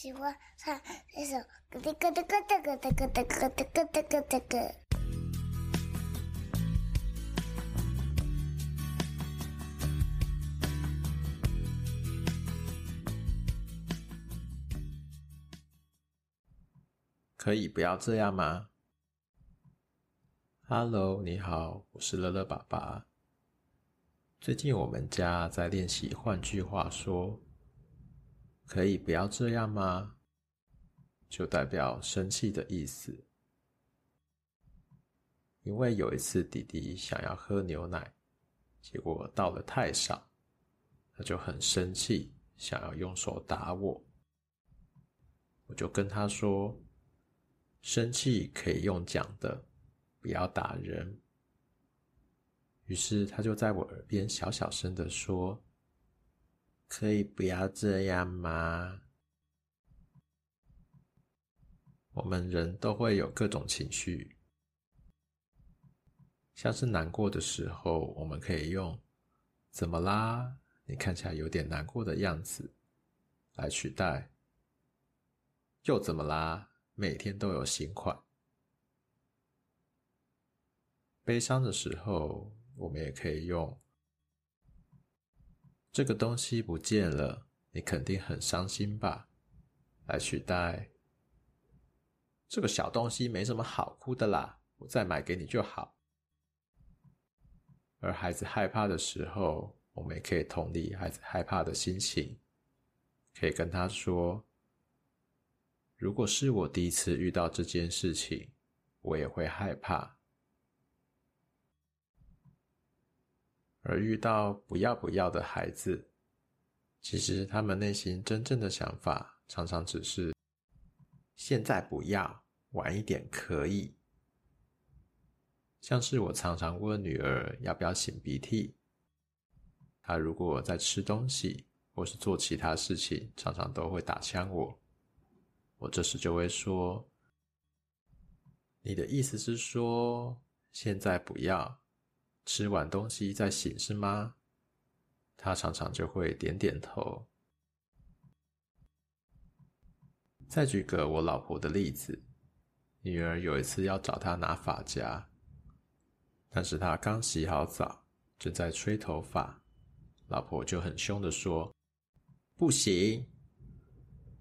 喜欢唱那首咯哒咯哒咯哒咯哒咯哒咯哒咯哒咯哒咯。可以不要这样吗？Hello，你好，我是乐乐爸爸。最近我们家在练习，换句话说。可以不要这样吗？就代表生气的意思。因为有一次弟弟想要喝牛奶，结果倒了太少，他就很生气，想要用手打我。我就跟他说：“生气可以用讲的，不要打人。”于是他就在我耳边小小声的说。可以不要这样吗？我们人都会有各种情绪，像是难过的时候，我们可以用“怎么啦？你看起来有点难过的样子”来取代。又怎么啦？每天都有新款。悲伤的时候，我们也可以用。这个东西不见了，你肯定很伤心吧？来取代。这个小东西没什么好哭的啦，我再买给你就好。而孩子害怕的时候，我们也可以同理孩子害怕的心情，可以跟他说：“如果是我第一次遇到这件事情，我也会害怕。”而遇到不要不要的孩子，其实他们内心真正的想法，常常只是现在不要，晚一点可以。像是我常常问女儿要不要擤鼻涕，她如果在吃东西或是做其他事情，常常都会打枪我。我这时就会说：“你的意思是说，现在不要？”吃完东西再醒是吗？他常常就会点点头。再举个我老婆的例子，女儿有一次要找她拿发夹，但是她刚洗好澡，正在吹头发，老婆就很凶的说：“不行。”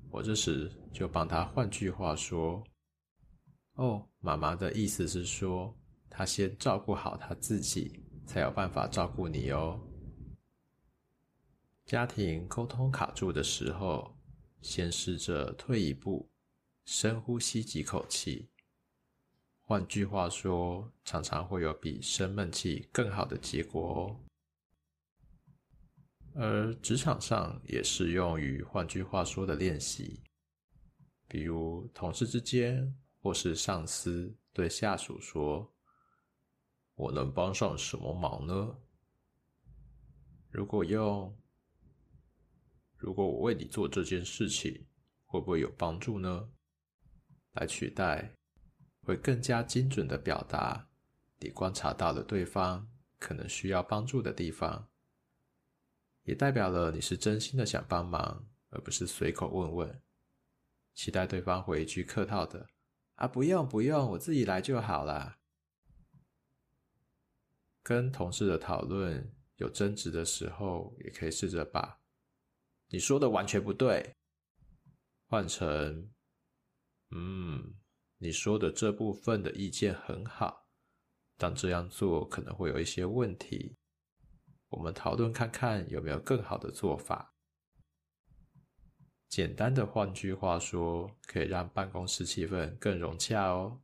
我这时就帮她换句话说：“哦，妈妈的意思是说。”他先照顾好他自己，才有办法照顾你哦。家庭沟通卡住的时候，先试着退一步，深呼吸几口气。换句话说，常常会有比生闷气更好的结果哦。而职场上也适用于换句话说的练习，比如同事之间，或是上司对下属说。我能帮上什么忙呢？如果用，如果我为你做这件事情，会不会有帮助呢？来取代，会更加精准的表达你观察到了对方可能需要帮助的地方，也代表了你是真心的想帮忙，而不是随口问问，期待对方回一句客套的“啊，不用不用，我自己来就好啦。”跟同事的讨论有争执的时候，也可以试着把“你说的完全不对”换成“嗯，你说的这部分的意见很好，但这样做可能会有一些问题。我们讨论看看有没有更好的做法。”简单的换句话说，可以让办公室气氛更融洽哦。